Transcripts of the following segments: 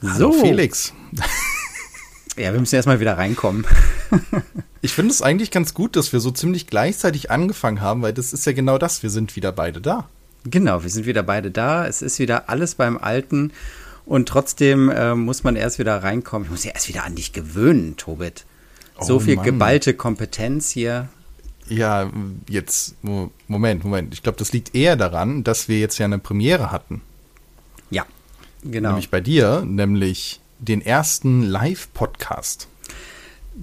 So, Felix. Ja, wir müssen erstmal wieder reinkommen. ich finde es eigentlich ganz gut, dass wir so ziemlich gleichzeitig angefangen haben, weil das ist ja genau das. Wir sind wieder beide da. Genau, wir sind wieder beide da. Es ist wieder alles beim Alten. Und trotzdem äh, muss man erst wieder reinkommen. Ich muss ja erst wieder an dich gewöhnen, Tobit. So oh, viel Mann. geballte Kompetenz hier. Ja, jetzt, Moment, Moment. Ich glaube, das liegt eher daran, dass wir jetzt ja eine Premiere hatten. Genau. Nämlich bei dir, nämlich den ersten Live-Podcast.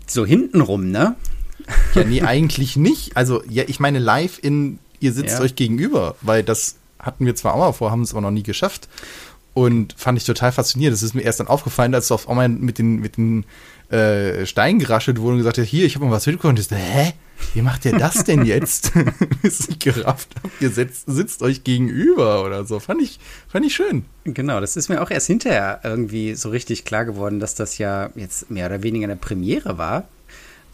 So hintenrum, ne? Ja, nee, eigentlich nicht. Also, ja, ich meine live in, ihr sitzt ja. euch gegenüber, weil das hatten wir zwar auch mal vor, haben es aber noch nie geschafft. Und fand ich total faszinierend. Das ist mir erst dann aufgefallen, als du auf einmal mit den, mit den äh, Steinen geraschelt wurde und gesagt hast, hier, ich habe mal was mitbekommen. Und ich so, hä? Wie macht ihr das denn jetzt? Ist nicht gerafft. Ihr sitzt, sitzt euch gegenüber oder so. Fand ich, fand ich schön. Genau, das ist mir auch erst hinterher irgendwie so richtig klar geworden, dass das ja jetzt mehr oder weniger eine Premiere war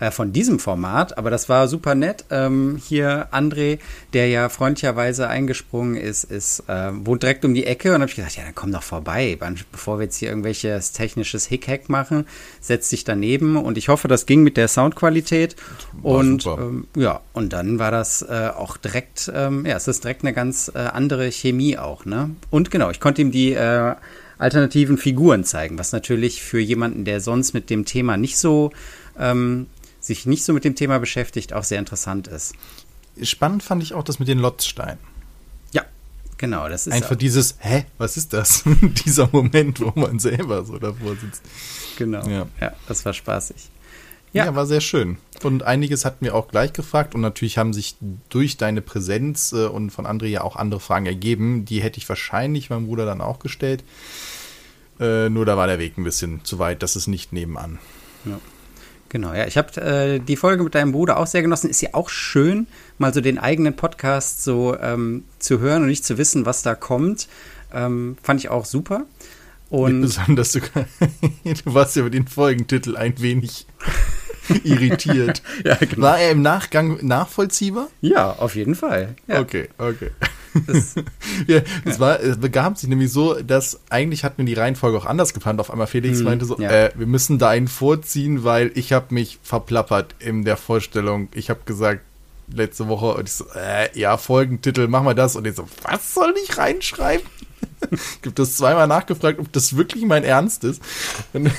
äh, von diesem Format. Aber das war super nett. Ähm, hier André, der ja freundlicherweise eingesprungen ist, ist äh, wohnt direkt um die Ecke und habe ich gesagt, ja, dann komm doch vorbei, bevor wir jetzt hier irgendwelches technisches Hickhack machen, setz dich daneben und ich hoffe, das ging mit der Soundqualität war und ähm, ja, und dann war das äh, auch direkt, ähm, ja, es ist direkt eine ganz äh, andere Chemie auch, ne? Und genau, ich konnte ihm die äh, alternativen Figuren zeigen, was natürlich für jemanden, der sonst mit dem Thema nicht so ähm, sich nicht so mit dem Thema beschäftigt, auch sehr interessant ist. Spannend fand ich auch das mit den Lotzsteinen. Ja, genau. Das ist einfach dieses, hä, was ist das? Dieser Moment, wo man selber so davor sitzt. Genau. Ja, ja das war spaßig. Ja. ja. war sehr schön. Und einiges hatten wir auch gleich gefragt und natürlich haben sich durch deine Präsenz äh, und von André ja auch andere Fragen ergeben. Die hätte ich wahrscheinlich meinem Bruder dann auch gestellt. Äh, nur da war der Weg ein bisschen zu weit, das ist nicht nebenan. Ja. Genau, ja. Ich habe äh, die Folge mit deinem Bruder auch sehr genossen. Ist ja auch schön, mal so den eigenen Podcast so ähm, zu hören und nicht zu wissen, was da kommt. Ähm, fand ich auch super. Und besonders du, du warst ja mit den Folgentitel ein wenig irritiert. ja, genau. War er im Nachgang nachvollziehbar? Ja, auf jeden Fall. Ja. Okay, okay. Das, ja, das ja. war, es begab sich nämlich so, dass eigentlich hatten wir die Reihenfolge auch anders geplant. Auf einmal Felix hm, meinte so, ja. äh, wir müssen da einen vorziehen, weil ich habe mich verplappert in der Vorstellung. Ich habe gesagt, letzte Woche, und ich so, äh, ja, Folgentitel, mach mal das. Und ich so, was soll ich reinschreiben? ich habe das zweimal nachgefragt, ob das wirklich mein Ernst ist. Und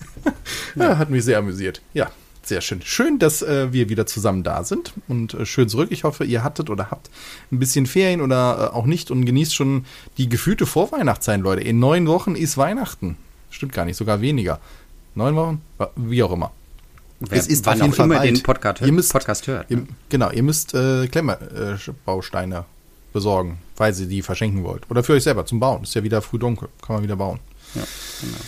ja, hat mich sehr amüsiert. Ja, sehr schön. Schön, dass äh, wir wieder zusammen da sind und äh, schön zurück. Ich hoffe, ihr hattet oder habt ein bisschen Ferien oder äh, auch nicht und genießt schon die gefühlte Vorweihnachtszeit, Leute. In neun Wochen ist Weihnachten. Stimmt gar nicht, sogar weniger. Neun Wochen? Wie auch immer. Wer, es ist auf jeden Fall immer bald. den Podcast, ihr müsst, Podcast hört. Ihr, genau, ihr müsst äh, Klemmbausteine besorgen, weil ihr die verschenken wollt. Oder für euch selber zum Bauen. Ist ja wieder früh dunkel. Kann man wieder bauen. Ja, genau.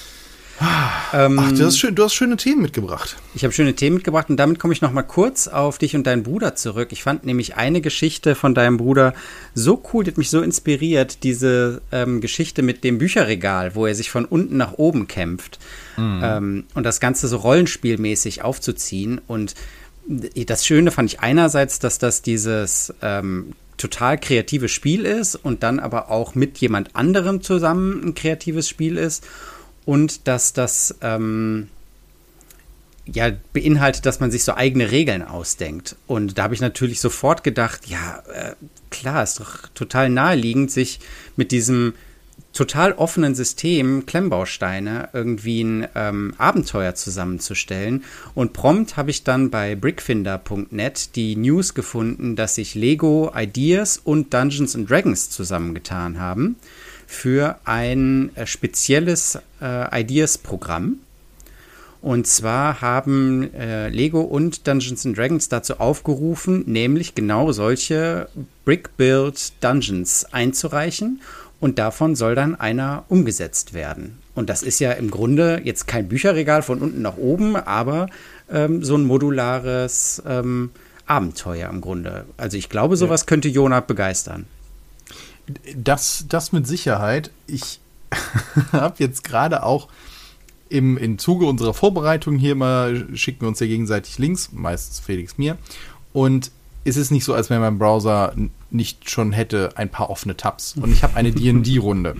Ähm, Ach, du hast, schön, du hast schöne Themen mitgebracht. Ich habe schöne Themen mitgebracht und damit komme ich noch mal kurz auf dich und deinen Bruder zurück. Ich fand nämlich eine Geschichte von deinem Bruder so cool, die hat mich so inspiriert, diese ähm, Geschichte mit dem Bücherregal, wo er sich von unten nach oben kämpft mhm. ähm, und das Ganze so rollenspielmäßig aufzuziehen. Und das Schöne fand ich einerseits, dass das dieses ähm, total kreatives Spiel ist und dann aber auch mit jemand anderem zusammen ein kreatives Spiel ist und dass das ähm, ja beinhaltet, dass man sich so eigene Regeln ausdenkt. Und da habe ich natürlich sofort gedacht, ja, äh, klar, ist doch total naheliegend, sich mit diesem total offenen System Klemmbausteine irgendwie ein ähm, Abenteuer zusammenzustellen. Und prompt habe ich dann bei brickfinder.net die News gefunden, dass sich Lego Ideas und Dungeons and Dragons zusammengetan haben für ein äh, spezielles äh, Ideas-Programm. Und zwar haben äh, Lego und Dungeons and Dragons dazu aufgerufen, nämlich genau solche Brick-Build Dungeons einzureichen. Und davon soll dann einer umgesetzt werden. Und das ist ja im Grunde jetzt kein Bücherregal von unten nach oben, aber ähm, so ein modulares ähm, Abenteuer im Grunde. Also ich glaube, sowas ja. könnte Jonah begeistern. Das, das mit Sicherheit. Ich habe jetzt gerade auch im, im Zuge unserer Vorbereitung hier mal, schicken wir uns ja gegenseitig Links, meistens Felix mir. Und es ist nicht so, als wenn mein Browser nicht schon hätte ein paar offene Tabs. Und ich habe eine D&D-Runde.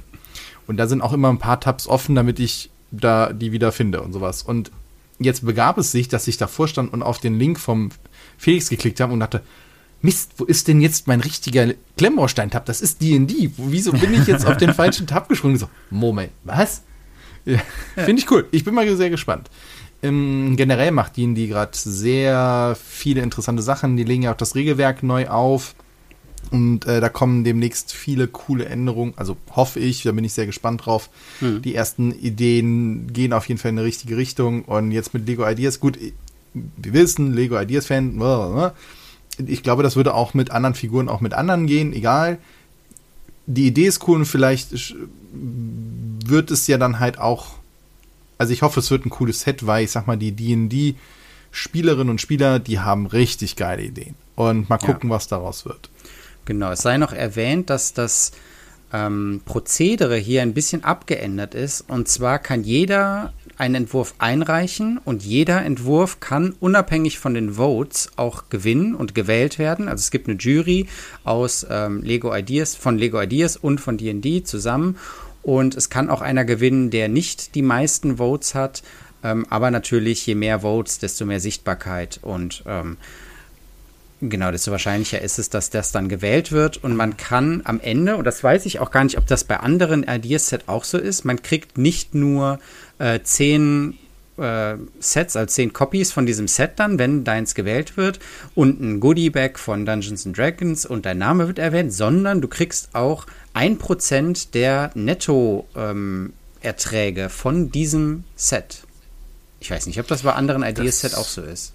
Und da sind auch immer ein paar Tabs offen, damit ich da die wieder finde und sowas. Und jetzt begab es sich, dass ich davor stand und auf den Link vom Felix geklickt habe und dachte, Mist, wo ist denn jetzt mein richtiger Klemmbaustein-Tab? Das ist D&D. Wieso bin ich jetzt auf den falschen Tab gesprungen? So, Moment, was? Ja, Finde ich cool. Ich bin mal sehr gespannt. Ähm, generell macht D&D gerade sehr viele interessante Sachen. Die legen ja auch das Regelwerk neu auf. Und äh, da kommen demnächst viele coole Änderungen. Also hoffe ich, da bin ich sehr gespannt drauf. Hm. Die ersten Ideen gehen auf jeden Fall in eine richtige Richtung. Und jetzt mit Lego Ideas, gut, wir wissen, Lego Ideas-Fan, ich glaube, das würde auch mit anderen Figuren, auch mit anderen gehen, egal. Die Idee ist cool und vielleicht wird es ja dann halt auch, also ich hoffe, es wird ein cooles Set, weil ich sag mal, die D&D Spielerinnen und Spieler, die haben richtig geile Ideen. Und mal gucken, ja. was daraus wird. Genau, es sei noch erwähnt, dass das ähm, Prozedere hier ein bisschen abgeändert ist. Und zwar kann jeder einen Entwurf einreichen und jeder Entwurf kann unabhängig von den Votes auch gewinnen und gewählt werden. Also es gibt eine Jury aus ähm, Lego Ideas, von Lego Ideas und von D&D zusammen. Und es kann auch einer gewinnen, der nicht die meisten Votes hat, ähm, aber natürlich je mehr Votes, desto mehr Sichtbarkeit. Und ähm, Genau, desto wahrscheinlicher ist es, dass das dann gewählt wird. Und man kann am Ende, und das weiß ich auch gar nicht, ob das bei anderen Ideas-Set auch so ist, man kriegt nicht nur äh, zehn äh, Sets, also zehn Copies von diesem Set dann, wenn deins gewählt wird und ein Goodie-Bag von Dungeons and Dragons und dein Name wird erwähnt, sondern du kriegst auch ein Prozent der Netto-Erträge ähm, von diesem Set. Ich weiß nicht, ob das bei anderen Ideas-Set auch so ist.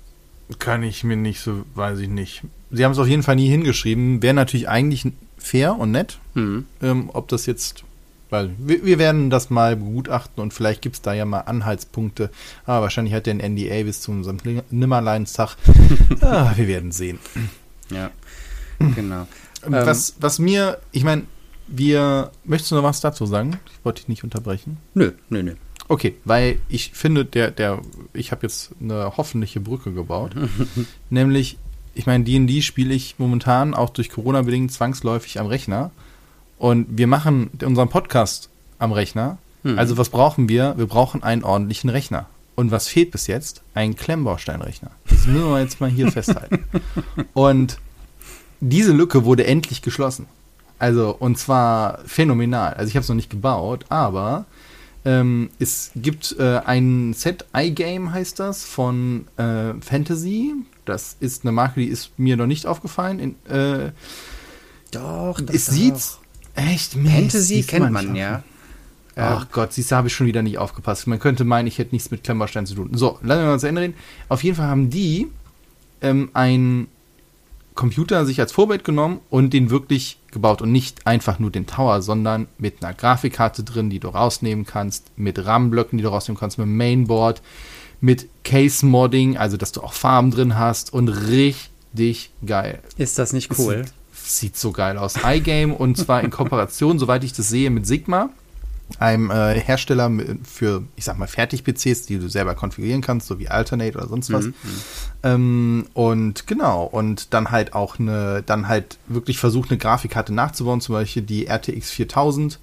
Kann ich mir nicht so, weiß ich nicht. Sie haben es auf jeden Fall nie hingeschrieben. Wäre natürlich eigentlich fair und nett. Mhm. Ähm, ob das jetzt, weil wir, wir, werden das mal begutachten und vielleicht gibt es da ja mal Anhaltspunkte. Aber wahrscheinlich hat der ein NDA bis zu unserem Nimmerleinstag. ah, wir werden sehen. Ja, genau. Ähm, was, was mir, ich meine, wir, möchtest du noch was dazu sagen? Ich wollte dich nicht unterbrechen. Nö, nö, nö. Okay, weil ich finde, der, der, ich habe jetzt eine hoffentliche Brücke gebaut. nämlich, ich meine, DD spiele ich momentan auch durch Corona bedingt zwangsläufig am Rechner. Und wir machen unseren Podcast am Rechner. Mhm. Also was brauchen wir? Wir brauchen einen ordentlichen Rechner. Und was fehlt bis jetzt? Ein Klemmbausteinrechner. Das müssen wir jetzt mal hier festhalten. Und diese Lücke wurde endlich geschlossen. Also, und zwar phänomenal. Also ich habe es noch nicht gebaut, aber ähm, es gibt äh, ein Set, iGame heißt das, von äh, Fantasy. Das ist eine Marke, die ist mir noch nicht aufgefallen. In, äh, doch, doch, es sieht echt Mist, Fantasy kennt man, ja. Ach Gott, siehst du, habe ich schon wieder nicht aufgepasst. Man könnte meinen, ich hätte nichts mit Klemmbaustein zu tun. So, lassen wir mal zu Ende reden. Auf jeden Fall haben die ähm, ein Computer sich als Vorbild genommen und den wirklich gebaut und nicht einfach nur den Tower, sondern mit einer Grafikkarte drin, die du rausnehmen kannst, mit RAM-Blöcken, die du rausnehmen kannst, mit Mainboard, mit Case-Modding, also dass du auch Farben drin hast und richtig geil. Ist das nicht cool? Sieht, sieht so geil aus. iGame und zwar in Kooperation, soweit ich das sehe, mit Sigma einem äh, Hersteller für, ich sag mal, Fertig-PCs, die du selber konfigurieren kannst, so wie Alternate oder sonst was. Mhm. Ähm, und genau, und dann halt auch eine, dann halt wirklich versucht, eine Grafikkarte nachzubauen, zum Beispiel die RTX 4000,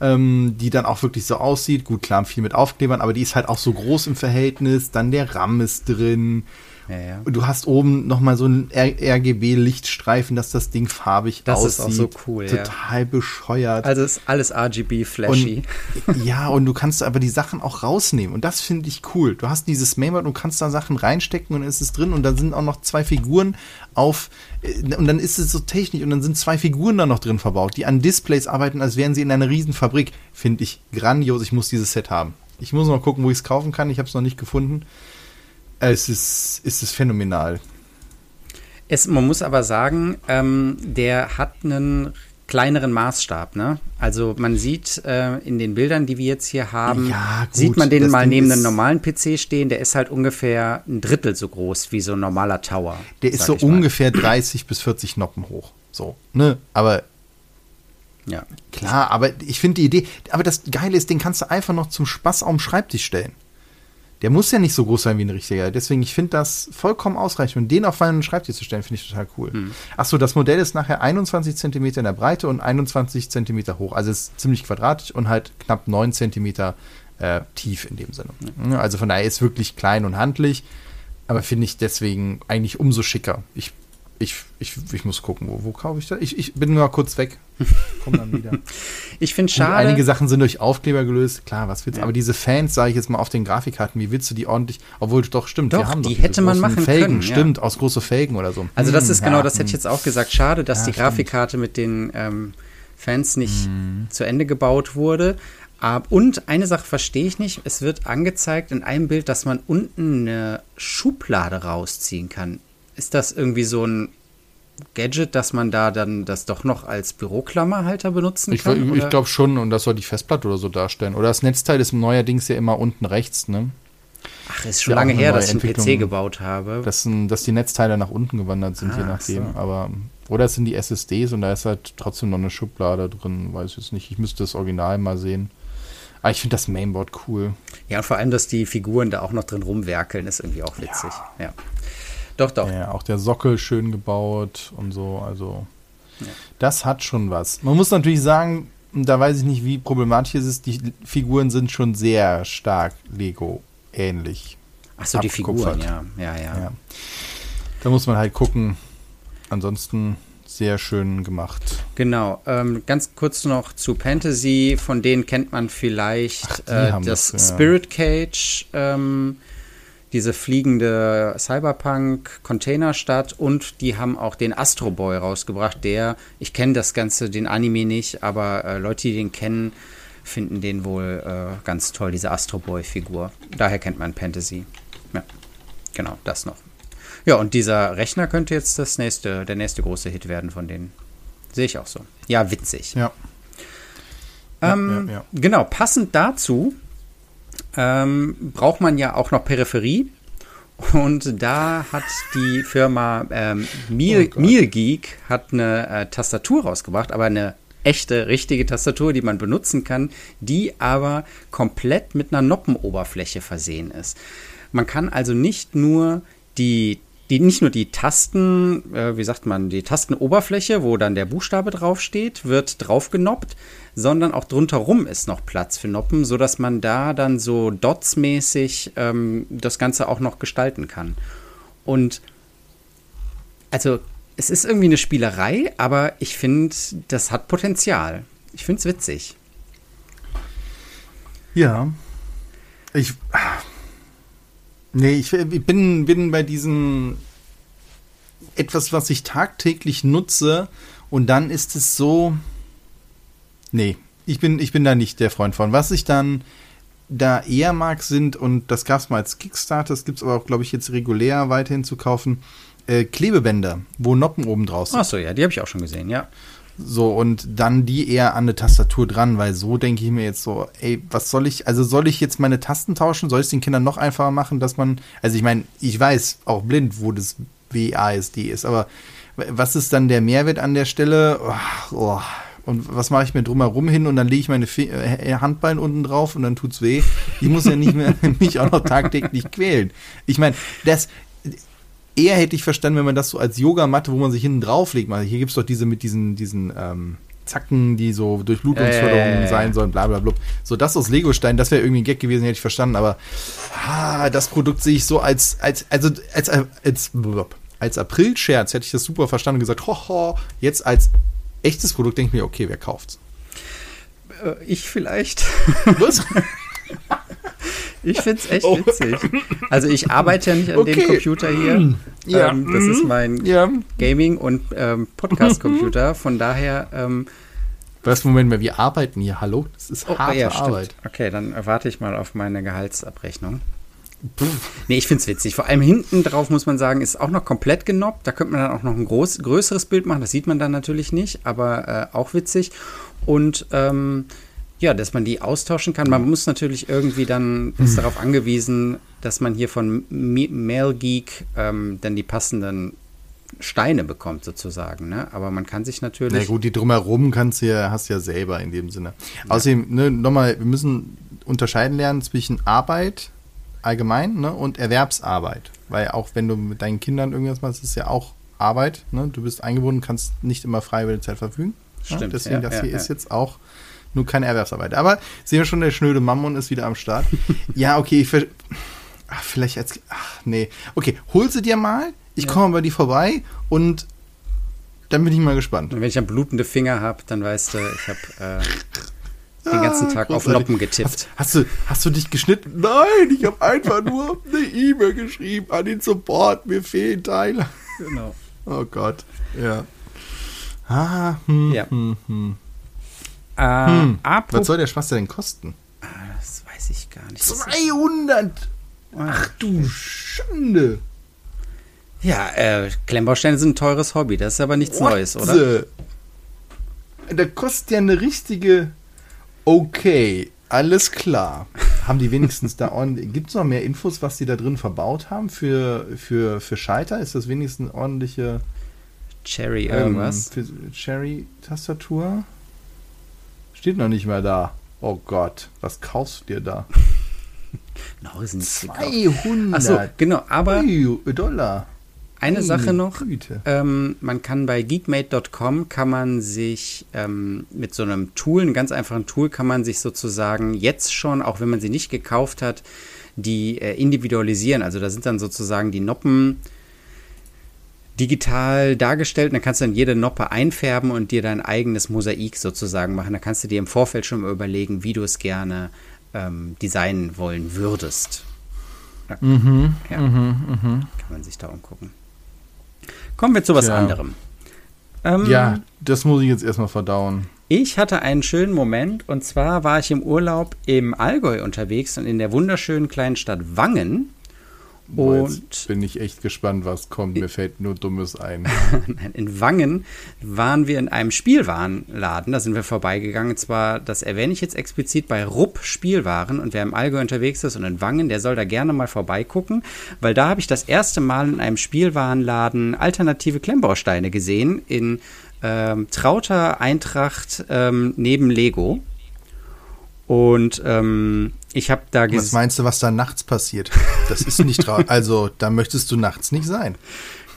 ähm, die dann auch wirklich so aussieht. Gut, klar, viel mit Aufklebern, aber die ist halt auch so groß im Verhältnis. Dann der RAM ist drin. Ja, ja. Du hast oben nochmal so einen RGB-Lichtstreifen, dass das Ding farbig das aussieht. Das ist auch so cool, Total ja. bescheuert. Also ist alles RGB-flashy. ja, und du kannst aber die Sachen auch rausnehmen. Und das finde ich cool. Du hast dieses Mainboard und kannst da Sachen reinstecken und ist es drin. Und da sind auch noch zwei Figuren auf. Äh, und dann ist es so technisch. Und dann sind zwei Figuren da noch drin verbaut, die an Displays arbeiten, als wären sie in einer Riesenfabrik. Finde ich grandios. Ich muss dieses Set haben. Ich muss noch gucken, wo ich es kaufen kann. Ich habe es noch nicht gefunden. Es ist, es ist phänomenal. Es, man muss aber sagen, ähm, der hat einen kleineren Maßstab. Ne? Also man sieht äh, in den Bildern, die wir jetzt hier haben, ja, gut, sieht man den mal Ding neben einem normalen PC stehen. Der ist halt ungefähr ein Drittel so groß wie so ein normaler Tower. Der ist so ungefähr 30 bis 40 Noppen hoch. So, ne? Aber ja. Klar, aber ich finde die Idee, aber das Geile ist, den kannst du einfach noch zum Spaß auf dem Schreibtisch stellen. Der muss ja nicht so groß sein wie ein richtiger. Deswegen, ich finde das vollkommen ausreichend. Und den auf meinen Schreibtisch zu stellen, finde ich total cool. Hm. Achso, das Modell ist nachher 21 Zentimeter in der Breite und 21 Zentimeter hoch. Also ist ziemlich quadratisch und halt knapp 9 Zentimeter äh, tief in dem Sinne. Hm. Also von daher ist wirklich klein und handlich. Aber finde ich deswegen eigentlich umso schicker. Ich ich, ich, ich muss gucken, wo, wo kaufe ich das? Ich, ich bin nur kurz weg. Komm dann wieder. ich finde schade. Einige Sachen sind durch Aufkleber gelöst. Klar, was willst du? Ja. Aber diese Fans, sage ich jetzt mal auf den Grafikkarten, wie willst du die ordentlich, obwohl doch stimmt, doch, wir haben die doch hätte man machen Felgen, können. Stimmt, ja. aus große Felgen oder so. Also das hm, ist genau, das hätte ich jetzt auch gesagt. Schade, dass die Grafikkarte mit den ähm, Fans nicht hm. zu Ende gebaut wurde. Und eine Sache verstehe ich nicht. Es wird angezeigt in einem Bild, dass man unten eine Schublade rausziehen kann. Ist das irgendwie so ein Gadget, dass man da dann das doch noch als Büroklammerhalter benutzen ich, kann? Ich, glaube schon, und das soll die Festplatte oder so darstellen. Oder das Netzteil ist neuerdings ja immer unten rechts, ne? Ach, ist schon ja lange her, dass ich einen PC gebaut habe. Das sind, dass die Netzteile nach unten gewandert sind, ah, je nachdem. So. Aber, oder es sind die SSDs und da ist halt trotzdem noch eine Schublade drin. Weiß ich jetzt nicht. Ich müsste das Original mal sehen. Aber ich finde das Mainboard cool. Ja, und vor allem, dass die Figuren da auch noch drin rumwerkeln, ist irgendwie auch witzig. Ja. ja. Doch, doch. Ja, auch der Sockel schön gebaut und so. Also, ja. das hat schon was. Man muss natürlich sagen, da weiß ich nicht, wie problematisch es ist, die Figuren sind schon sehr stark Lego-ähnlich. Ach so, die Figuren, ja. ja. Ja, ja. Da muss man halt gucken. Ansonsten sehr schön gemacht. Genau. Ähm, ganz kurz noch zu Fantasy. Von denen kennt man vielleicht Ach, äh, das, das ja. Spirit Cage. Ähm, diese fliegende Cyberpunk-Containerstadt und die haben auch den Astro Boy rausgebracht, der, ich kenne das Ganze, den Anime nicht, aber äh, Leute, die den kennen, finden den wohl äh, ganz toll, diese Astro Boy-Figur. Daher kennt man Fantasy. Ja, genau, das noch. Ja, und dieser Rechner könnte jetzt das nächste, der nächste große Hit werden von denen. Sehe ich auch so. Ja, witzig. Ja. Ähm, ja, ja, ja. Genau, passend dazu ähm, braucht man ja auch noch Peripherie. Und da hat die Firma ähm, Meal, oh Meal Geek hat eine äh, Tastatur rausgebracht, aber eine echte, richtige Tastatur, die man benutzen kann, die aber komplett mit einer Noppenoberfläche versehen ist. Man kann also nicht nur die die nicht nur die Tasten, äh, wie sagt man, die Tastenoberfläche, wo dann der Buchstabe draufsteht, wird draufgenoppt, sondern auch drunter ist noch Platz für Noppen, sodass man da dann so dotsmäßig ähm, das Ganze auch noch gestalten kann. Und also es ist irgendwie eine Spielerei, aber ich finde, das hat Potenzial. Ich finde es witzig. Ja. Ich. Nee, ich, ich bin, bin bei diesem etwas, was ich tagtäglich nutze und dann ist es so. Nee, ich bin, ich bin da nicht der Freund von. Was ich dann da eher mag, sind, und das gab es mal als Kickstarter, das gibt es aber auch, glaube ich, jetzt regulär weiterhin zu kaufen, äh, Klebebänder, wo Noppen oben draus sind. Achso, ja, die habe ich auch schon gesehen, ja. So, und dann die eher an eine Tastatur dran, weil so denke ich mir jetzt so, ey, was soll ich, also soll ich jetzt meine Tasten tauschen? Soll ich es den Kindern noch einfacher machen, dass man, also ich meine, ich weiß auch blind, wo das WASD ist, aber was ist dann der Mehrwert an der Stelle? Oh, oh. Und was mache ich mir drumherum hin und dann lege ich meine Fe äh, Handballen unten drauf und dann tut's weh. Ich muss ja nicht mehr mich auch noch tagtäglich quälen. Ich meine, das, eher hätte ich verstanden, wenn man das so als Yogamatte, wo man sich hinten drauflegt. Mal, hier gibt es doch diese mit diesen, diesen ähm, Zacken, die so Durchblutungsförderung äh, sein sollen, bla bla bla. So das aus Legostein, das wäre irgendwie ein Gag gewesen, hätte ich verstanden, aber ah, das Produkt sehe ich so als, als, also als, als, als, als April-Scherz hätte ich das super verstanden und gesagt, hoho, jetzt als echtes Produkt denke ich mir, okay, wer kauft's? Äh, ich vielleicht. Was? Ich finde es echt oh. witzig. Also ich arbeite ja nicht an okay. dem Computer hier. Ja. Ähm, das ist mein ja. Gaming- und ähm, Podcast-Computer. Von daher. Ähm, Was, Moment mal, wir arbeiten hier. Hallo? Das ist oh, harte ja, Arbeit. Okay, dann warte ich mal auf meine Gehaltsabrechnung. Nee, ich finde es witzig. Vor allem hinten drauf muss man sagen, ist auch noch komplett genoppt. Da könnte man dann auch noch ein groß, größeres Bild machen. Das sieht man dann natürlich nicht, aber äh, auch witzig. Und ähm, ja, dass man die austauschen kann. Man muss natürlich irgendwie dann, ist hm. darauf angewiesen, dass man hier von Mail Geek ähm, dann die passenden Steine bekommt sozusagen, ne? Aber man kann sich natürlich. Na gut, die drumherum kannst du ja, hast du ja selber in dem Sinne. Ja. Außerdem, ne, nochmal, wir müssen unterscheiden lernen zwischen Arbeit allgemein ne, und Erwerbsarbeit. Weil auch wenn du mit deinen Kindern irgendwas machst, ist ja auch Arbeit. Ne? Du bist eingebunden, kannst nicht immer frei über die Zeit verfügen. Stimmt. Ne? Deswegen, ja, das hier ja. ist jetzt auch nur keine Erwerbsarbeit. Aber sehen wir schon, der schnöde Mammon ist wieder am Start. ja, okay, ich ach, vielleicht als. Ach, nee. Okay, hol sie dir mal. Ich ja. komme bei dir vorbei und dann bin ich mal gespannt. Und wenn ich dann blutende Finger habe, dann weißt du, ich habe äh, den ganzen ah, Tag auf Noppen getippt. Hast, hast, du, hast du dich geschnitten? Nein, ich habe einfach nur eine E-Mail geschrieben an den Support. Mir fehlen Teile. Genau. Oh Gott, ja. Ah, hm, ja. Hm, hm. Äh, hm. Was soll der Spaß denn kosten? Ah, das weiß ich gar nicht. 200! Ach du Schande! Ja, äh, Klemmbausteine sind ein teures Hobby. Das ist aber nichts What Neues, oder? Da kostet ja eine richtige. Okay, alles klar. Haben die wenigstens da ordentlich. Gibt es noch mehr Infos, was die da drin verbaut haben für, für, für Schalter? Ist das wenigstens ordentliche. Cherry irgendwas? Ähm, Cherry-Tastatur? Steht noch nicht mehr da. Oh Gott, was kaufst du dir da? no, ist nicht 200. Achso, genau, aber. Dollar. Eine Sache noch, ähm, man kann bei geekmate.com kann man sich ähm, mit so einem Tool, einem ganz einfachen Tool, kann man sich sozusagen jetzt schon, auch wenn man sie nicht gekauft hat, die äh, individualisieren. Also da sind dann sozusagen die Noppen digital dargestellt und dann kannst du dann jede Noppe einfärben und dir dein eigenes Mosaik sozusagen machen. Da kannst du dir im Vorfeld schon mal überlegen, wie du es gerne ähm, designen wollen würdest. Ja. Mhm, ja. Mhm, mh. Kann man sich da umgucken. Kommen wir zu was Tja. anderem. Ähm, ja, das muss ich jetzt erstmal verdauen. Ich hatte einen schönen Moment und zwar war ich im Urlaub im Allgäu unterwegs und in der wunderschönen kleinen Stadt Wangen. Und bin ich echt gespannt, was kommt. Mir fällt nur Dummes ein. in Wangen waren wir in einem Spielwarenladen. Da sind wir vorbeigegangen. Und zwar, das erwähne ich jetzt explizit bei Rupp Spielwaren. Und wer im Allgäu unterwegs ist und in Wangen, der soll da gerne mal vorbeigucken. Weil da habe ich das erste Mal in einem Spielwarenladen alternative Klemmbausteine gesehen. In ähm, trauter Eintracht ähm, neben Lego. Und ähm, ich habe da gesehen. Was meinst du, was da nachts passiert? Das ist nicht Also, da möchtest du nachts nicht sein.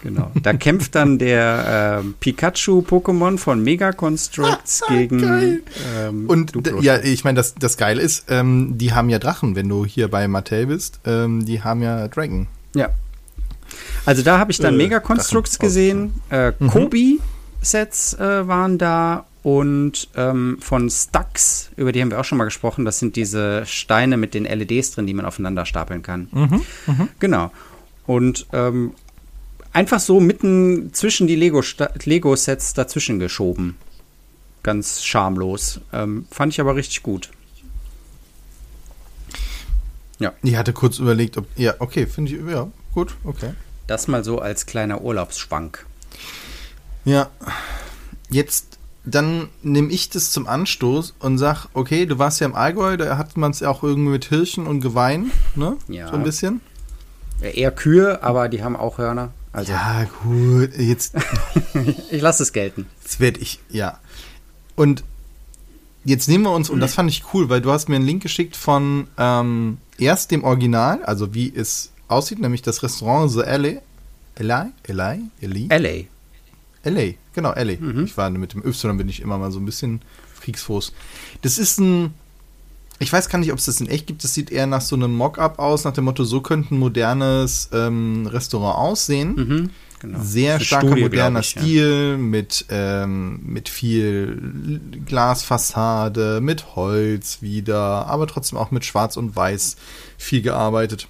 Genau. Da kämpft dann der äh, Pikachu-Pokémon von Mega Constructs gegen. Ähm, Und ja, ich meine, das, das Geile ist, ähm, die haben ja Drachen, wenn du hier bei Mattel bist. Ähm, die haben ja Dragon. Ja. Also da habe ich dann äh, Mega Constructs gesehen. Äh, mhm. Kobi-Sets äh, waren da und ähm, von Stacks, über die haben wir auch schon mal gesprochen. Das sind diese Steine mit den LEDs drin, die man aufeinander stapeln kann. Mhm, mh. Genau. Und ähm, einfach so mitten zwischen die Lego-Sets Lego dazwischen geschoben. Ganz schamlos. Ähm, fand ich aber richtig gut. Ja. Ich hatte kurz überlegt, ob. Ja, okay, finde ich. Ja, gut, okay. Das mal so als kleiner Urlaubsschwank. Ja. Jetzt dann nehme ich das zum Anstoß und sag, okay, du warst ja im Allgäu, da hat man es ja auch irgendwie mit Hirschen und Gewein, ne? Ja. So ein bisschen. Eher Kühe, aber die haben auch Hörner. Also. Ja, gut, jetzt. ich lasse es gelten. Jetzt werde ich, ja. Und jetzt nehmen wir uns, und das fand ich cool, weil du hast mir einen Link geschickt von ähm, erst dem Original, also wie es aussieht, nämlich das Restaurant The Alley. Eli? Eli? Eli? LA. LA, genau, LA. Mhm. Ich war mit dem Y, bin ich immer mal so ein bisschen Kriegsfuß. Das ist ein, ich weiß gar nicht, ob es das in echt gibt. Das sieht eher nach so einem Mock-up aus, nach dem Motto, so könnte ein modernes ähm, Restaurant aussehen. Mhm, genau. Sehr starker Studie, moderner ich, Stil ja. mit, ähm, mit viel Glasfassade, mit Holz wieder, aber trotzdem auch mit Schwarz und Weiß viel gearbeitet.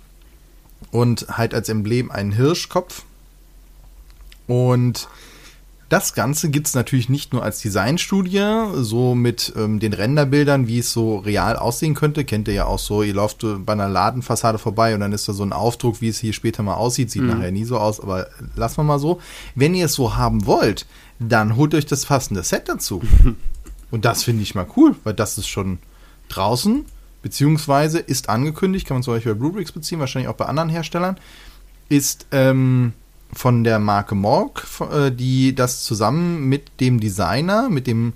Und halt als Emblem einen Hirschkopf. Und das Ganze gibt es natürlich nicht nur als Designstudie, so mit ähm, den Renderbildern, wie es so real aussehen könnte. Kennt ihr ja auch so, ihr lauft bei einer Ladenfassade vorbei und dann ist da so ein Aufdruck, wie es hier später mal aussieht. Sieht mhm. nachher nie so aus, aber lassen wir mal so. Wenn ihr es so haben wollt, dann holt euch das passende Set dazu. und das finde ich mal cool, weil das ist schon draußen, beziehungsweise ist angekündigt, kann man zum Beispiel bei Bluebricks beziehen, wahrscheinlich auch bei anderen Herstellern, ist ähm, von der Marke Morg, äh, die das zusammen mit dem Designer, mit dem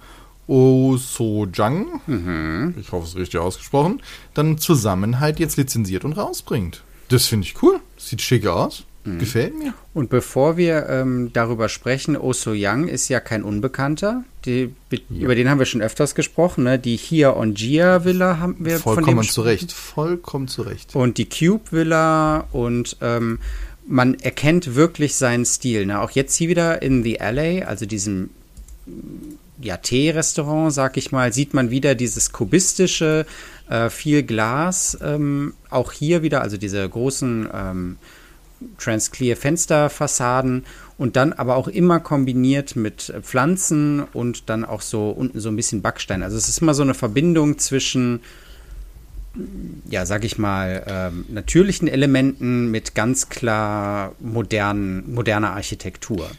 Oh So Jang, mhm. ich hoffe es ist richtig ausgesprochen, dann zusammen halt jetzt lizenziert und rausbringt. Das finde ich cool. Sieht schick aus. Mhm. Gefällt mir. Und bevor wir ähm, darüber sprechen, Oh So Young ist ja kein Unbekannter. Die, ja. Über den haben wir schon öfters gesprochen. Ne? Die Hier on Gia Villa haben wir Vollkommen von dem zurecht. Vollkommen zurecht. Und die Cube Villa und ähm, man erkennt wirklich seinen Stil. Ne? Auch jetzt hier wieder in The Alley, also diesem ja, Tee-Restaurant, sag ich mal, sieht man wieder dieses kubistische, äh, viel Glas. Ähm, auch hier wieder, also diese großen ähm, Transclear Fensterfassaden und dann aber auch immer kombiniert mit Pflanzen und dann auch so unten so ein bisschen Backstein. Also es ist immer so eine Verbindung zwischen ja, sag ich mal, ähm, natürlichen Elementen mit ganz klar modernen, moderner Architektur.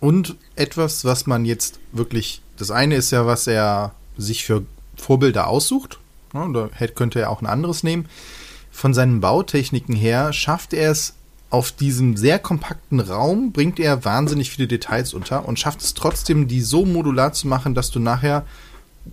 Und etwas, was man jetzt wirklich, das eine ist ja, was er sich für Vorbilder aussucht. Ja, da könnte er auch ein anderes nehmen von seinen Bautechniken her schafft er es auf diesem sehr kompakten Raum, bringt er wahnsinnig viele Details unter und schafft es trotzdem, die so modular zu machen, dass du nachher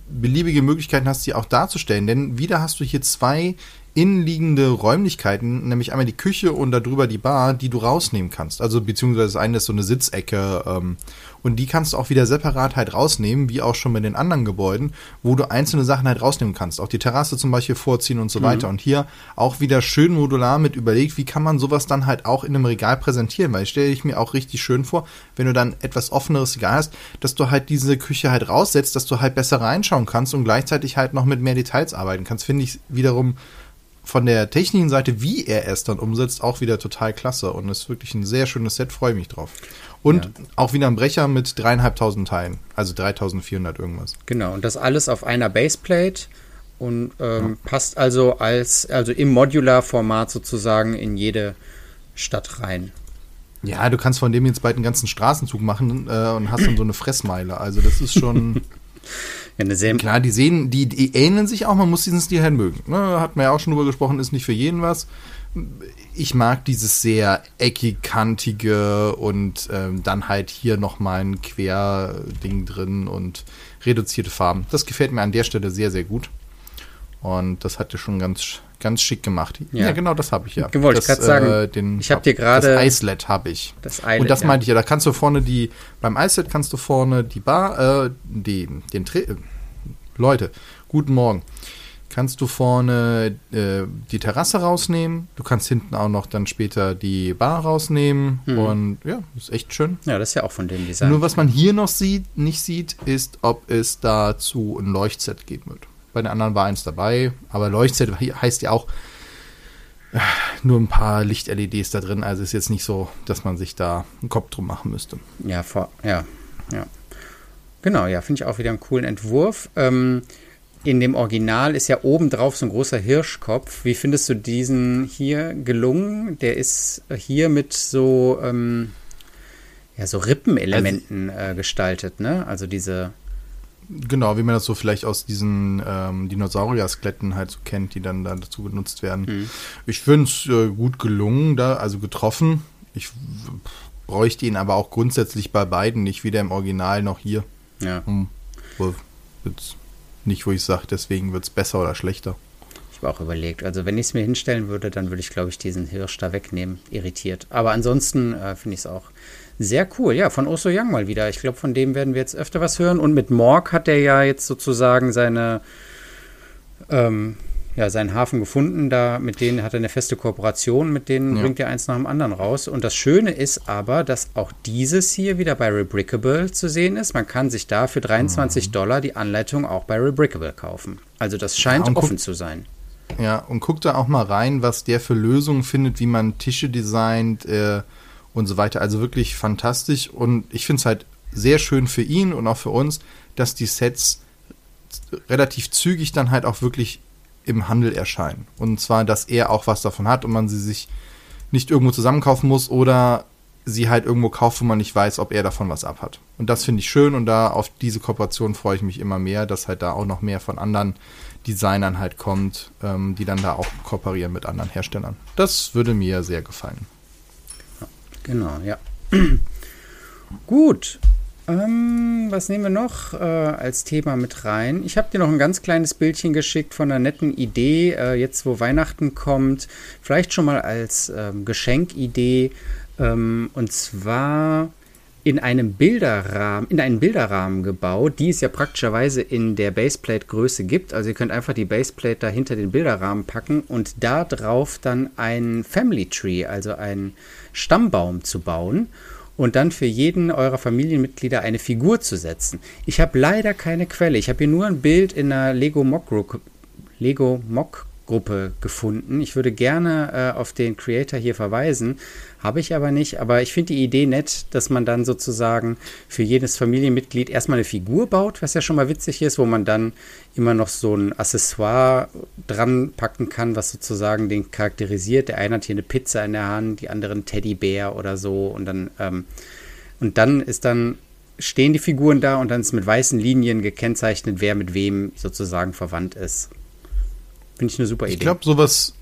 beliebige Möglichkeiten hast, sie auch darzustellen. Denn wieder hast du hier zwei innenliegende Räumlichkeiten, nämlich einmal die Küche und darüber die Bar, die du rausnehmen kannst. Also beziehungsweise das eine ist so eine Sitzecke ähm, und die kannst du auch wieder separat halt rausnehmen, wie auch schon bei den anderen Gebäuden, wo du einzelne Sachen halt rausnehmen kannst. Auch die Terrasse zum Beispiel vorziehen und so mhm. weiter. Und hier auch wieder schön modular mit überlegt, wie kann man sowas dann halt auch in einem Regal präsentieren, weil ich stelle ich mir auch richtig schön vor, wenn du dann etwas offeneres Regal hast, dass du halt diese Küche halt raussetzt, dass du halt besser reinschauen kannst und gleichzeitig halt noch mit mehr Details arbeiten kannst, finde ich wiederum von der technischen Seite, wie er es dann umsetzt, auch wieder total klasse und ist wirklich ein sehr schönes Set, freue mich drauf. Und ja. auch wieder ein Brecher mit dreieinhalbtausend Teilen, also 3400 irgendwas. Genau, und das alles auf einer Baseplate und ähm, ja. passt also als, also im Modular-Format sozusagen in jede Stadt rein. Ja, du kannst von dem jetzt bald einen ganzen Straßenzug machen äh, und hast dann so eine Fressmeile. Also das ist schon. eine sehr Klar, die sehen, die, die ähneln sich auch, man muss diesen Stil halt mögen. Ne? Hat man ja auch schon drüber gesprochen, ist nicht für jeden was ich mag dieses sehr eckig-kantige und ähm, dann halt hier nochmal ein Querding drin und reduzierte Farben. Das gefällt mir an der Stelle sehr, sehr gut. Und das hat er schon ganz, ganz schick gemacht. Ja, ja genau, das habe ich ja. Wollte ich gerade sagen, äh, den, ich habe dir gerade das Islet habe ich. Das Islet, und das ja. meinte ich ja, da kannst du vorne die beim Islet kannst du vorne die Bar äh, die den Tre Leute, guten Morgen kannst du vorne äh, die Terrasse rausnehmen. Du kannst hinten auch noch dann später die Bar rausnehmen. Mhm. Und ja, ist echt schön. Ja, das ist ja auch von dem Design. Nur was man hier noch sieht, nicht sieht, ist, ob es dazu ein Leuchtset geben wird. Bei den anderen war eins dabei, aber Leuchtset heißt ja auch äh, nur ein paar Licht-LEDs da drin. Also ist jetzt nicht so, dass man sich da einen Kopf drum machen müsste. Ja, vor, ja, ja. Genau, ja, finde ich auch wieder einen coolen Entwurf. Ähm, in dem Original ist ja oben drauf so ein großer Hirschkopf. Wie findest du diesen hier gelungen? Der ist hier mit so, ähm, ja, so Rippenelementen also, äh, gestaltet, ne? Also diese. Genau, wie man das so vielleicht aus diesen ähm, Dinosaurier-Skeletten halt so kennt, die dann da dazu genutzt werden. Mhm. Ich finde es äh, gut gelungen, da, also getroffen. Ich bräuchte ihn aber auch grundsätzlich bei beiden nicht weder im Original noch hier. Ja. Jetzt nicht, wo ich sage, deswegen wird es besser oder schlechter. Ich habe auch überlegt. Also wenn ich es mir hinstellen würde, dann würde ich, glaube ich, diesen Hirsch da wegnehmen. Irritiert. Aber ansonsten äh, finde ich es auch sehr cool. Ja, von Oso Young mal wieder. Ich glaube, von dem werden wir jetzt öfter was hören. Und mit Morg hat er ja jetzt sozusagen seine ähm, ja, seinen Hafen gefunden. Da mit denen hat er eine feste Kooperation, mit denen ja. bringt er eins nach dem anderen raus. Und das Schöne ist aber, dass auch dieses hier wieder bei Rebrickable zu sehen ist. Man kann sich da für 23 mhm. Dollar die Anleitung auch bei Rebrickable kaufen. Also das scheint ja, offen zu sein. Ja, und guck da auch mal rein, was der für Lösungen findet, wie man Tische designt äh, und so weiter. Also wirklich fantastisch. Und ich finde es halt sehr schön für ihn und auch für uns, dass die Sets relativ zügig dann halt auch wirklich im Handel erscheinen. Und zwar, dass er auch was davon hat und man sie sich nicht irgendwo zusammenkaufen muss oder sie halt irgendwo kauft, wo man nicht weiß, ob er davon was abhat. Und das finde ich schön und da auf diese Kooperation freue ich mich immer mehr, dass halt da auch noch mehr von anderen Designern halt kommt, ähm, die dann da auch kooperieren mit anderen Herstellern. Das würde mir sehr gefallen. Genau, ja. Gut. Ähm, was nehmen wir noch äh, als Thema mit rein? Ich habe dir noch ein ganz kleines Bildchen geschickt von einer netten Idee, äh, jetzt wo Weihnachten kommt. Vielleicht schon mal als ähm, Geschenkidee. Ähm, und zwar in einem Bilderrahmen, in einen Bilderrahmen gebaut, die es ja praktischerweise in der Baseplate-Größe gibt. Also ihr könnt einfach die Baseplate da hinter den Bilderrahmen packen und da drauf dann ein Family Tree, also einen Stammbaum zu bauen und dann für jeden eurer Familienmitglieder eine Figur zu setzen. Ich habe leider keine Quelle. Ich habe hier nur ein Bild in einer Lego Mock Lego Mock Gruppe gefunden. Ich würde gerne äh, auf den Creator hier verweisen, habe ich aber nicht. Aber ich finde die Idee nett, dass man dann sozusagen für jedes Familienmitglied erstmal eine Figur baut, was ja schon mal witzig ist, wo man dann immer noch so ein Accessoire dran packen kann, was sozusagen den charakterisiert. Der eine hat hier eine Pizza in der Hand, die anderen Teddybär oder so. Und dann, ähm, und dann ist dann stehen die Figuren da und dann ist mit weißen Linien gekennzeichnet, wer mit wem sozusagen verwandt ist. Finde ich eine super Idee. Ich glaube, sowas,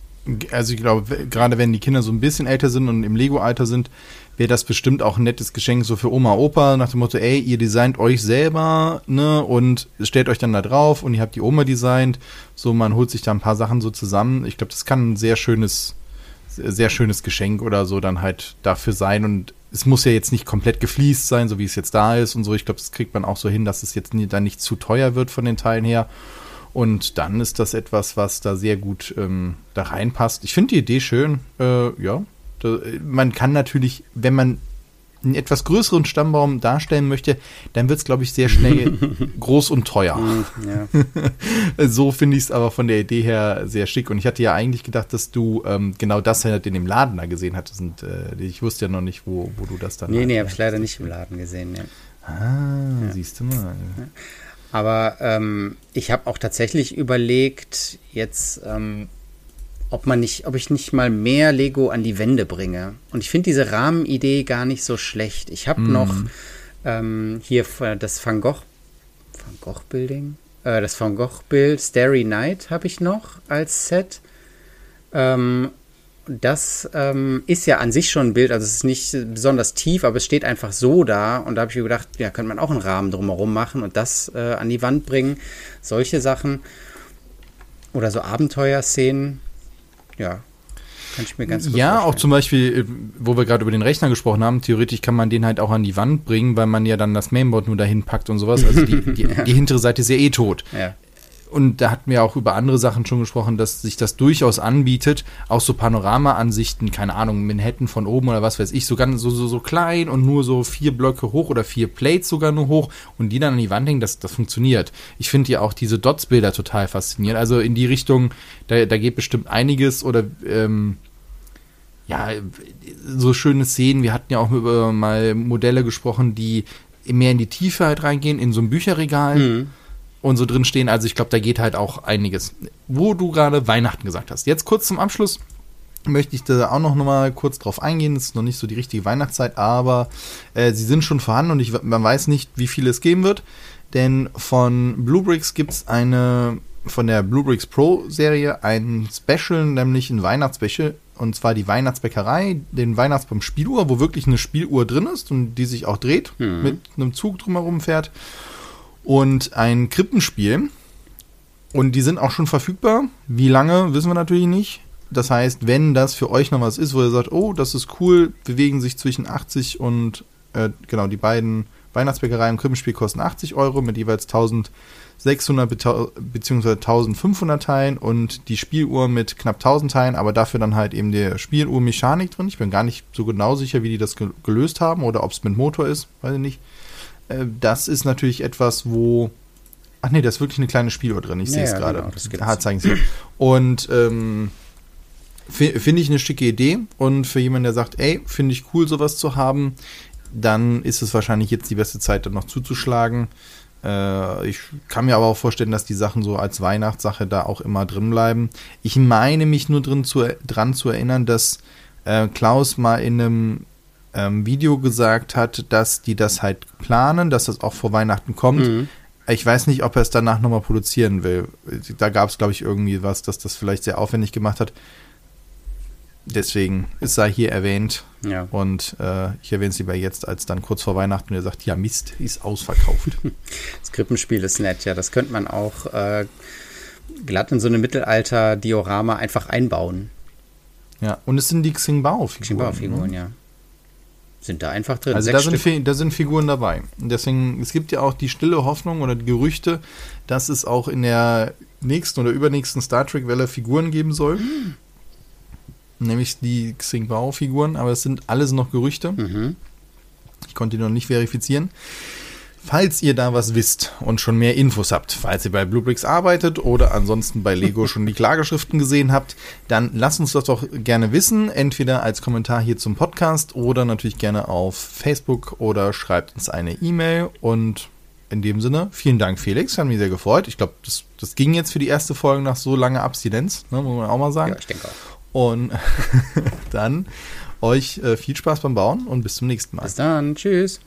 also ich glaube, gerade wenn die Kinder so ein bisschen älter sind und im Lego-Alter sind, wäre das bestimmt auch ein nettes Geschenk so für Oma, Opa, nach dem Motto, ey, ihr designt euch selber, ne, und stellt euch dann da drauf und ihr habt die Oma designt. So, man holt sich da ein paar Sachen so zusammen. Ich glaube, das kann ein sehr schönes, sehr schönes Geschenk oder so dann halt dafür sein und es muss ja jetzt nicht komplett gefliest sein, so wie es jetzt da ist und so. Ich glaube, das kriegt man auch so hin, dass es jetzt nie, dann nicht zu teuer wird von den Teilen her. Und dann ist das etwas, was da sehr gut ähm, da reinpasst. Ich finde die Idee schön. Äh, ja, da, man kann natürlich, wenn man einen etwas größeren Stammbaum darstellen möchte, dann wird es, glaube ich, sehr schnell groß und teuer. Ja. so finde ich es aber von der Idee her sehr schick. Und ich hatte ja eigentlich gedacht, dass du ähm, genau das halt in dem Laden da gesehen hattest. Und äh, ich wusste ja noch nicht, wo, wo du das dann. Nee, halt nee, habe ich leider nicht im Laden gesehen. Ja. Ah, ja. siehst du mal. Aber ähm, ich habe auch tatsächlich überlegt, jetzt, ähm, ob man nicht, ob ich nicht mal mehr Lego an die Wände bringe. Und ich finde diese Rahmenidee gar nicht so schlecht. Ich habe mm. noch ähm, hier das Van Gogh, Van Gogh Building, äh, das Van Gogh Bild Starry Night habe ich noch als Set. Ähm, das ähm, ist ja an sich schon ein Bild, also es ist nicht besonders tief, aber es steht einfach so da. Und da habe ich mir gedacht, ja, könnte man auch einen Rahmen drumherum machen und das äh, an die Wand bringen. Solche Sachen. Oder so Abenteuerszenen. Ja, kann ich mir ganz gut Ja, vorstellen. auch zum Beispiel, äh, wo wir gerade über den Rechner gesprochen haben, theoretisch kann man den halt auch an die Wand bringen, weil man ja dann das Mainboard nur dahin packt und sowas. Also die, die, ja. die hintere Seite ist ja eh tot. Ja und da hatten wir auch über andere Sachen schon gesprochen, dass sich das durchaus anbietet, auch so Panorama-Ansichten, keine Ahnung, Manhattan von oben oder was weiß ich, so ganz so, so, so klein und nur so vier Blöcke hoch oder vier Plates sogar nur hoch und die dann an die Wand hängen, das, das funktioniert. Ich finde ja auch diese Dots-Bilder total faszinierend. Also in die Richtung, da, da geht bestimmt einiges oder ähm, ja, so schöne Szenen. Wir hatten ja auch über mal Modelle gesprochen, die mehr in die Tiefe halt reingehen, in so ein Bücherregal. Mhm und so drin stehen. Also ich glaube, da geht halt auch einiges. Wo du gerade Weihnachten gesagt hast. Jetzt kurz zum Abschluss möchte ich da auch noch mal kurz drauf eingehen. Es ist noch nicht so die richtige Weihnachtszeit, aber äh, sie sind schon vorhanden und ich, man weiß nicht, wie viele es geben wird. Denn von Bluebricks gibt es eine, von der Bluebricks Pro Serie ein Special, nämlich ein Weihnachtsspecial. Und zwar die Weihnachtsbäckerei, den Weihnachtsbaum Spieluhr, wo wirklich eine Spieluhr drin ist und die sich auch dreht, mhm. mit einem Zug drumherum fährt und ein Krippenspiel. Und die sind auch schon verfügbar. Wie lange, wissen wir natürlich nicht. Das heißt, wenn das für euch noch was ist, wo ihr sagt, oh, das ist cool, bewegen sich zwischen 80 und, äh, genau, die beiden Weihnachtsbäckereien im Krippenspiel kosten 80 Euro mit jeweils 1600 bzw. 1500 Teilen und die Spieluhr mit knapp 1000 Teilen, aber dafür dann halt eben der Spieluhrmechanik drin. Ich bin gar nicht so genau sicher, wie die das gelöst haben oder ob es mit Motor ist, weiß ich nicht. Äh, das ist natürlich etwas, wo. Ach nee, da ist wirklich eine kleine Spieluhr drin. Ich sehe es gerade. Genau, ah, zeigen Sie. Und ähm, finde ich eine schicke Idee. Und für jemanden, der sagt, ey, finde ich cool, sowas zu haben, dann ist es wahrscheinlich jetzt die beste Zeit, dann noch zuzuschlagen. Äh, ich kann mir aber auch vorstellen, dass die Sachen so als Weihnachtssache da auch immer drin bleiben. Ich meine mich nur drin zu, dran zu erinnern, dass äh, Klaus mal in einem ähm, Video gesagt hat, dass die das halt planen, dass das auch vor Weihnachten kommt. Mhm. Ich weiß nicht, ob er es danach nochmal produzieren will. Da gab es, glaube ich, irgendwie was, dass das vielleicht sehr aufwendig gemacht hat. deswegen, es sei hier erwähnt. Ja. Und äh, ich erwähne es lieber jetzt, als dann kurz vor Weihnachten, und er sagt, ja Mist, ist ausverkauft. Das Krippenspiel ist nett, ja. Das könnte man auch äh, glatt in so eine Mittelalter-Diorama einfach einbauen. Ja, und es sind die Xingbao-Figuren. Xingbao-Figuren, ja. Sind da einfach drin. Also da sind, da sind, Figuren dabei. Deswegen, es gibt ja auch die stille Hoffnung oder die Gerüchte, dass es auch in der nächsten oder übernächsten Star Trek-Welle Figuren geben soll. Mhm. Nämlich die Xingbao-Figuren, aber es sind alles noch Gerüchte. Mhm. Ich konnte die noch nicht verifizieren. Falls ihr da was wisst und schon mehr Infos habt, falls ihr bei Bluebricks arbeitet oder ansonsten bei Lego schon die Klageschriften gesehen habt, dann lasst uns das doch gerne wissen, entweder als Kommentar hier zum Podcast oder natürlich gerne auf Facebook oder schreibt uns eine E-Mail und in dem Sinne, vielen Dank Felix, hat mich sehr gefreut. Ich glaube, das, das ging jetzt für die erste Folge nach so langer Abstinenz, ne, muss man auch mal sagen. Ja, ich denke auch. Und dann euch äh, viel Spaß beim Bauen und bis zum nächsten Mal. Bis dann, tschüss.